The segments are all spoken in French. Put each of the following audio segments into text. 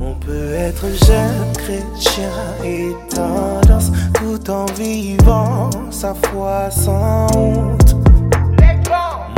On peut être jeune chrétien et tendance tout en vivant sa foi sans honte.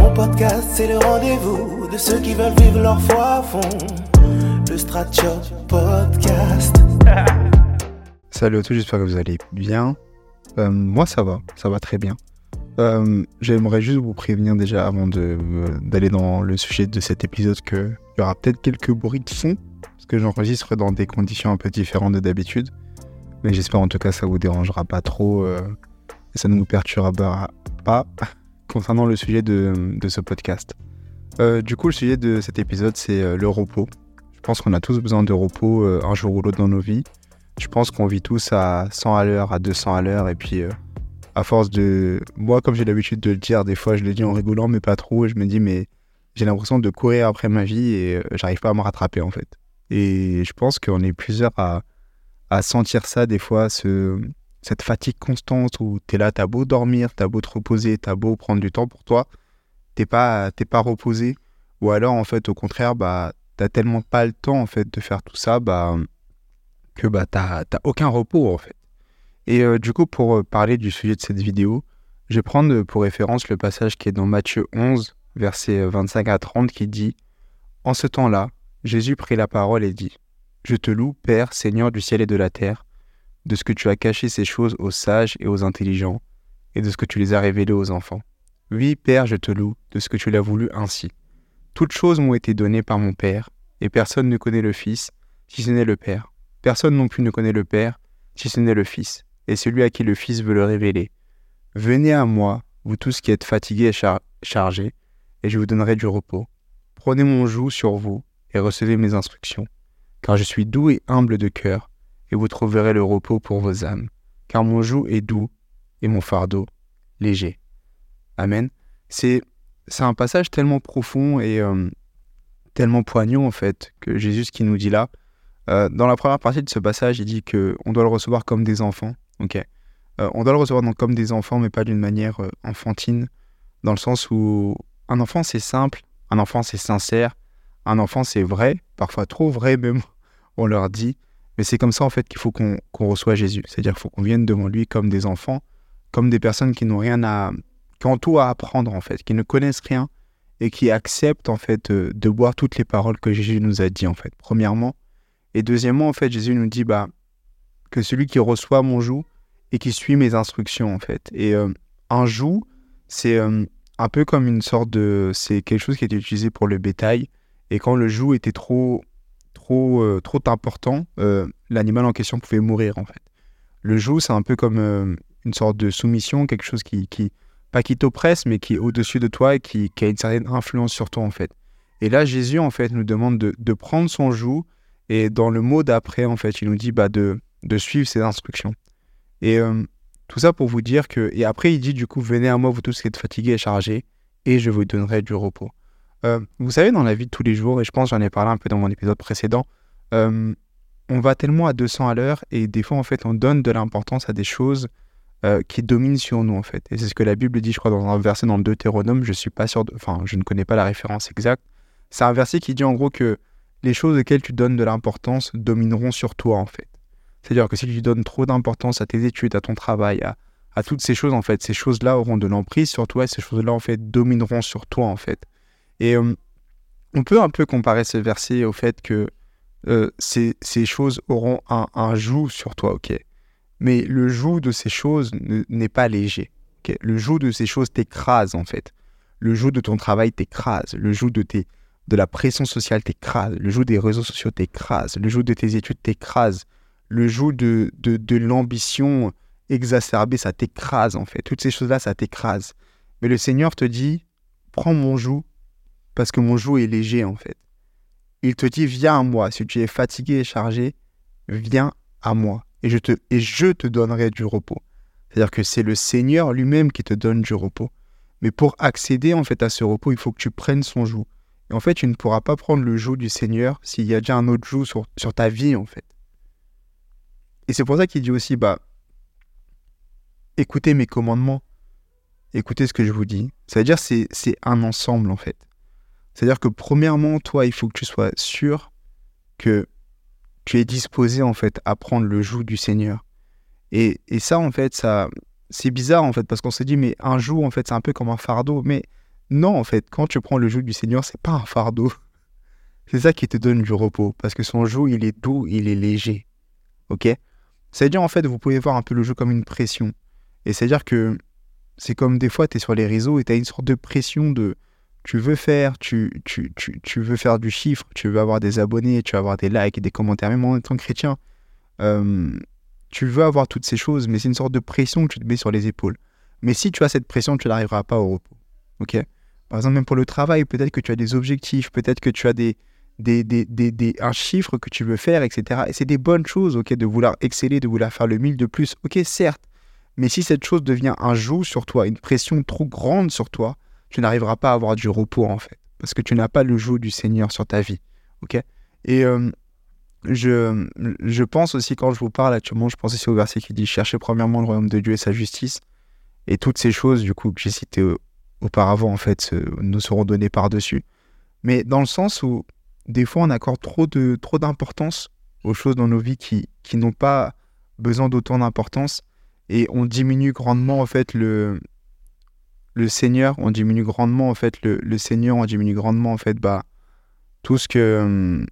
Mon podcast, c'est le rendez-vous de ceux qui veulent vivre leur foi à fond. Le Stratchot Podcast. Salut à tous, j'espère que vous allez bien. Euh, moi, ça va, ça va très bien. Euh, j'aimerais juste vous prévenir déjà avant euh, d'aller dans le sujet de cet épisode qu'il y aura peut-être quelques bruits de fond, parce que j'enregistre dans des conditions un peu différentes de d'habitude. Mais j'espère en tout cas que ça vous dérangera pas trop et ça ne vous perturbera pas concernant le sujet de, ce podcast. du coup, le sujet de cet épisode, c'est le repos. Je pense qu'on a tous besoin de repos un jour ou l'autre dans nos vies je pense qu'on vit tous à 100 à l'heure, à 200 à l'heure. Et puis, euh, à force de. Moi, comme j'ai l'habitude de le dire, des fois, je le dis en rigolant, mais pas trop. je me dis, mais j'ai l'impression de courir après ma vie et euh, j'arrive pas à me rattraper, en fait. Et je pense qu'on est plusieurs à, sentir ça, des fois, ce, cette fatigue constante où tu es là, t'as beau dormir, t'as beau te reposer, t'as beau prendre du temps pour toi, t'es pas, pas reposé. Ou alors, en fait, au contraire, bah, t'as tellement pas le temps, en fait, de faire tout ça, bah que bah, tu n'as aucun repos en fait. Et euh, du coup, pour euh, parler du sujet de cette vidéo, je vais prendre euh, pour référence le passage qui est dans Matthieu 11, versets 25 à 30, qui dit En ce temps-là, Jésus prit la parole et dit Je te loue, Père, Seigneur du ciel et de la terre, de ce que tu as caché ces choses aux sages et aux intelligents, et de ce que tu les as révélées aux enfants. Oui, Père, je te loue, de ce que tu l'as voulu ainsi. Toutes choses m'ont été données par mon Père, et personne ne connaît le Fils, si ce n'est le Père Personne non plus ne connaît le Père, si ce n'est le Fils, et celui à qui le Fils veut le révéler. Venez à moi, vous tous qui êtes fatigués et chargés, et je vous donnerai du repos. Prenez mon joug sur vous, et recevez mes instructions, car je suis doux et humble de cœur, et vous trouverez le repos pour vos âmes, car mon joug est doux, et mon fardeau léger. Amen. C'est un passage tellement profond et euh, tellement poignant en fait que Jésus qui nous dit là, euh, dans la première partie de ce passage, il dit qu'on doit le recevoir comme des enfants. Ok. Euh, on doit le recevoir comme des enfants, mais pas d'une manière euh, enfantine, dans le sens où un enfant c'est simple, un enfant c'est sincère, un enfant c'est vrai, parfois trop vrai même, on leur dit. Mais c'est comme ça en fait qu'il faut qu'on reçoive Jésus. C'est-à-dire qu'il faut qu'on vienne devant lui comme des enfants, comme des personnes qui n'ont rien à, qui ont tout à apprendre en fait, qui ne connaissent rien et qui acceptent en fait de boire toutes les paroles que Jésus nous a dit en fait. Premièrement, et deuxièmement, en fait, Jésus nous dit bah, que celui qui reçoit mon joug et qui suit mes instructions, en fait. Et euh, un joug, c'est euh, un peu comme une sorte de... C'est quelque chose qui était utilisé pour le bétail. Et quand le joug était trop, trop, euh, trop important, l'animal en question pouvait mourir, en fait. Le joug, c'est un peu comme une sorte de soumission, quelque chose qui, qui pas qui t'oppresse, mais qui est au-dessus de toi et qui, a une certaine influence sur toi, en fait. Et là, Jésus, en fait, nous demande de, de prendre son joug et dans le mot d'après, en fait, il nous dit bah, de, de suivre ses instructions. Et euh, tout ça pour vous dire que. Et après, il dit du coup, venez à moi, vous tous qui êtes fatigués et chargés, et je vous donnerai du repos. Euh, vous savez, dans la vie de tous les jours, et je pense j'en ai parlé un peu dans mon épisode précédent, euh, on va tellement à 200 à l'heure, et des fois, en fait, on donne de l'importance à des choses qui dominent sur nous, en fait. Et c'est ce que la Bible dit, je crois, dans un verset dans le Deutéronome, je suis pas sûr, de... enfin, je ne connais pas la référence exacte. C'est un verset qui dit en gros que les choses auxquelles tu donnes de l'importance domineront sur toi en fait. C'est-à-dire que si tu donnes trop d'importance à tes études, à ton travail, à, toutes ces choses en fait, ces choses-là auront de l'emprise sur toi et ces choses-là en fait domineront sur toi en fait. Et euh, on peut un peu comparer ce verset au fait que euh, ces, choses auront un, joug sur toi, ok. Mais le joug de ces choses n'est pas léger. Le joug de ces choses t'écrase en fait. Le joug de ton travail t'écrase. Le joug de de la pression sociale t'écrase, le joug des réseaux sociaux t'écrase, le joug de tes études t'écrase, le joug de, l'ambition exacerbée, ça t'écrase en fait. Toutes ces choses-là, ça t'écrase. Mais le Seigneur te dit, prends mon joug, parce que mon joug est léger en fait. Il te dit, viens à moi. Si tu es fatigué et chargé, viens à moi. Et je te, donnerai du repos. C'est-à-dire que c'est le Seigneur lui-même qui te donne du repos. Mais pour accéder en fait à ce repos, il faut que tu prennes son joug. Et en fait, tu ne pourras pas prendre le joug du Seigneur s'il y a déjà un autre joug sur ta vie, en fait. Et c'est pour ça qu'il dit aussi, bah, écoutez mes commandements, écoutez ce que je vous dis. Ça veut dire c'est c'est un ensemble, en fait. C'est-à-dire que premièrement, toi, il faut que tu sois sûr que tu es disposé en fait à prendre le joug du Seigneur. Et, et ça, en fait, ça, c'est bizarre en fait parce qu'on se dit mais un joug en fait c'est un peu comme un fardeau. Mais non en fait, quand tu prends le joug du Seigneur, c'est pas un fardeau. C'est ça qui te donne du repos parce que son joug il est doux, il est léger. Ok? C'est-à-dire en fait vous pouvez voir un peu le joug comme une pression. Et c'est-à-dire que c'est comme des fois tu es sur les réseaux et tu as une sorte de pression de tu veux faire, tu, tu, tu, tu, veux faire du chiffre, tu veux avoir des abonnés, tu veux avoir des likes, des commentaires, même en étant chrétien. Euh, tu veux avoir toutes ces choses, mais c'est une sorte de pression que tu te mets sur les épaules. Mais si tu as cette pression, tu n'arriveras pas au repos. Ok? Par exemple, même pour le travail, peut-être que tu as des objectifs, peut-être que tu as des, des, des, un chiffre que tu veux faire, etc. Et c'est des bonnes choses, ok, de vouloir exceller, de vouloir faire le mille de plus. Ok, certes. Mais si cette chose devient un joug sur toi, une pression trop grande sur toi, tu n'arriveras pas à avoir du repos en fait, parce que tu n'as pas le joug du Seigneur sur ta vie. Ok Et euh, je, je pense aussi, quand je vous parle actuellement, je pense aussi au verset qui dit Cherchez premièrement le royaume de Dieu et sa justice. Et toutes ces choses, du coup, que j'ai citées auparavant, en fait, nous seront données par-dessus. Mais dans le sens où, des fois, on accorde trop de trop d'importance aux choses dans nos vies qui, qui n'ont pas besoin d'autant d'importance et on diminue grandement, en fait, le, Seigneur, on diminue grandement, en fait, le, Seigneur, on diminue grandement, en fait, bah, tout ce que.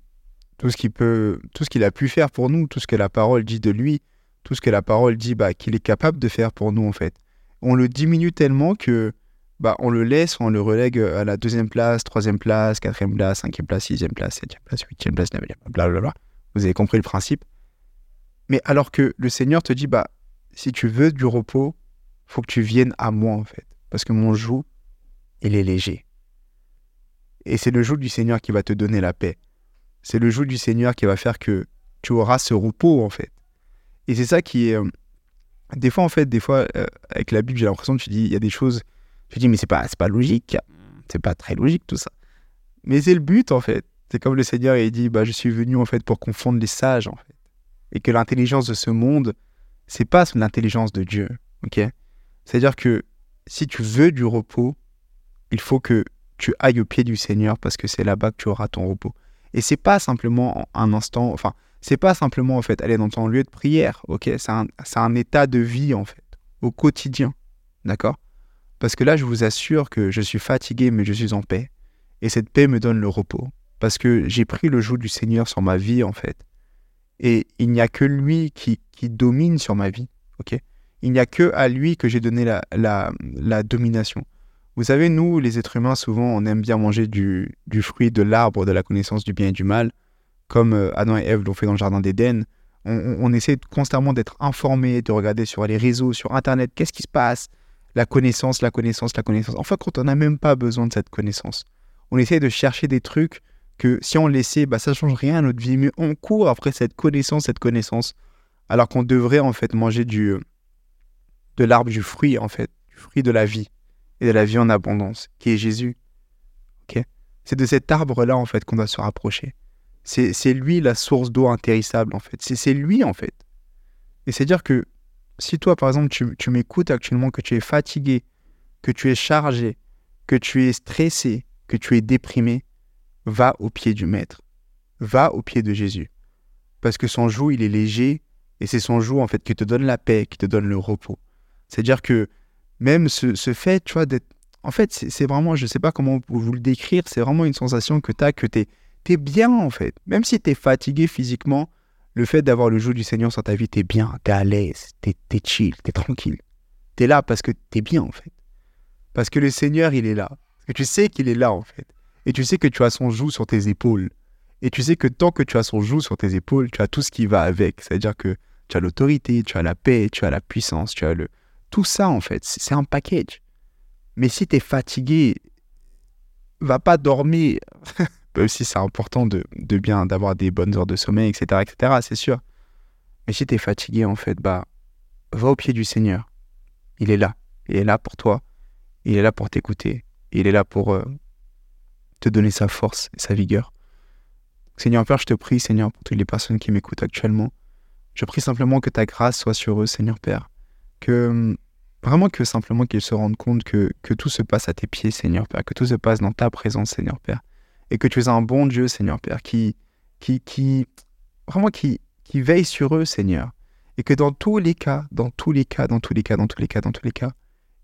Tout ce qu'il peut, tout ce qu'il a pu faire pour nous, tout ce que la parole dit de lui, tout ce que la parole dit bah, qu'il est capable de faire pour nous en fait. On le diminue tellement que bah, on le laisse, on le relègue à la deuxième place, troisième place, quatrième place, cinquième place, sixième place, septième place, huitième place, neuvième, blablabla. Vous avez compris le principe. Mais alors que le Seigneur te dit bah si tu veux du repos, faut que tu viennes à moi en fait, parce que mon joug, il est léger. Et c'est le joug du Seigneur qui va te donner la paix. C'est le joug du Seigneur qui va faire que tu auras ce repos, en fait. Et c'est ça qui est. Euh, des fois, en fait, des fois, euh, avec la Bible, j'ai l'impression que tu dis, il y a des choses. Tu dis, mais c'est pas, pas logique. C'est pas très logique, tout ça. Mais c'est le but, en fait. C'est comme le Seigneur, il dit, bah, je suis venu, en fait, pour confondre les sages, en fait. Et que l'intelligence de ce monde, c'est pas l'intelligence de Dieu. Ok? C'est-à-dire que si tu veux du repos, il faut que tu ailles au pied du Seigneur parce que c'est là-bas que tu auras ton repos. Et c'est pas simplement un instant, enfin, c'est pas simplement en fait aller dans ton lieu de prière, ok? C'est un, un, état de vie en fait, au quotidien, d'accord? Parce que là, je vous assure que je suis fatigué, mais je suis en paix. Et cette paix me donne le repos. Parce que j'ai pris le joug du Seigneur sur ma vie en fait. Et il n'y a que lui qui, qui domine sur ma vie, ok? Il n'y a que à lui que j'ai donné la, la, domination. Vous savez, nous, les êtres humains, souvent, on aime bien manger du, fruit de l'arbre de la connaissance du bien et du mal, comme euh, Adam et Ève l'ont fait dans le Jardin d'Éden. On, essaie constamment d'être informé, de regarder sur les réseaux, sur Internet, qu'est-ce qui se passe? La connaissance, la connaissance, la connaissance. Enfin, quand on n'a même pas besoin de cette connaissance. On essaie de chercher des trucs que si on laissait, bah, ça change rien à notre vie, mais on court après cette connaissance, cette connaissance, alors qu'on devrait en fait manger du, de l'arbre, du fruit en fait, du fruit de la vie et de la vie en abondance, qui est Jésus. ok? C'est de cet arbre-là, en fait, qu'on doit se rapprocher. C'est lui la source d'eau intérissable, en fait. C'est lui, en fait. Et c'est-à-dire que si toi, par exemple, tu, m'écoutes actuellement, que tu es fatigué, que tu es chargé, que tu es stressé, que tu es déprimé, va au pied du Maître. Va au pied de Jésus. Parce que son joug, il est léger, et c'est son joug, en fait, qui te donne la paix, qui te donne le repos. C'est-à-dire que même ce, fait, tu vois, d'être. En fait, c'est vraiment, je ne sais pas comment vous le décrire, c'est vraiment une sensation que tu as, que tu es, bien, en fait. Même si tu es fatigué physiquement, le fait d'avoir le joug du Seigneur sur ta vie, tu es bien, tu es à l'aise, tu es, chill, tu es tranquille. Tu es là parce que tu es bien, en fait. Parce que le Seigneur, il est là. Parce que tu sais qu'il est là, en fait. Et tu sais que tu as son joug sur tes épaules. Et tu sais que tant que tu as son joug sur tes épaules, tu as tout ce qui va avec. C'est-à-dire que tu as l'autorité, tu as la paix, tu as la puissance, tu as le, tout ça, en fait, c'est un package. Mais si tu es fatigué, va pas dormir. Même si c'est important de, bien d'avoir des bonnes heures de sommeil, etc., etc., c'est sûr. Mais si tu es fatigué, en fait, bah, va au pied du Seigneur. Il est là. Il est là pour toi. Il est là pour t'écouter. Il est là pour euh, te donner sa force et sa vigueur. Seigneur Père, je te prie, Seigneur, pour toutes les personnes qui m'écoutent actuellement. Je prie simplement que ta grâce soit sur eux, Seigneur Père que vraiment que simplement qu'ils se rendent compte que, que tout se passe à tes pieds, Seigneur Père, que tout se passe dans ta présence, Seigneur Père, et que tu es un bon Dieu, Seigneur Père, qui, qui, qui vraiment qui, qui veille sur eux, Seigneur. Et que dans tous les cas, dans tous les cas, dans tous les cas, dans tous les cas, dans tous les cas,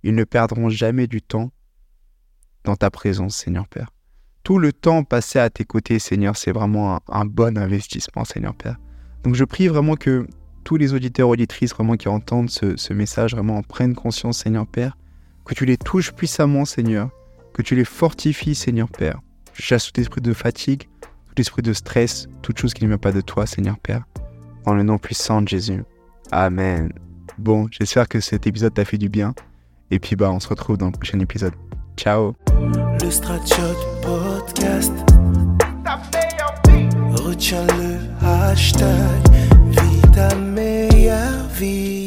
ils ne perdront jamais du temps dans ta présence, Seigneur Père. Tout le temps passé à tes côtés, Seigneur, c'est vraiment un, bon investissement, Seigneur Père. Donc je prie vraiment que tous les auditeurs, auditrices, vraiment qui entendent ce, ce message, vraiment en prennent conscience, Seigneur Père, que tu les touches puissamment, Seigneur, que tu les fortifies, Seigneur Père. Chasse tout esprit de fatigue, tout esprit de stress, toute chose qui ne vient pas de toi, Seigneur Père. Dans le nom puissant de Jésus. Amen. Bon, j'espère que cet épisode t'a fait du bien. Et puis, bah, on se retrouve dans le prochain épisode. Ciao. Le Podcast. Retiens le hashtag Vie ta meilleure vie.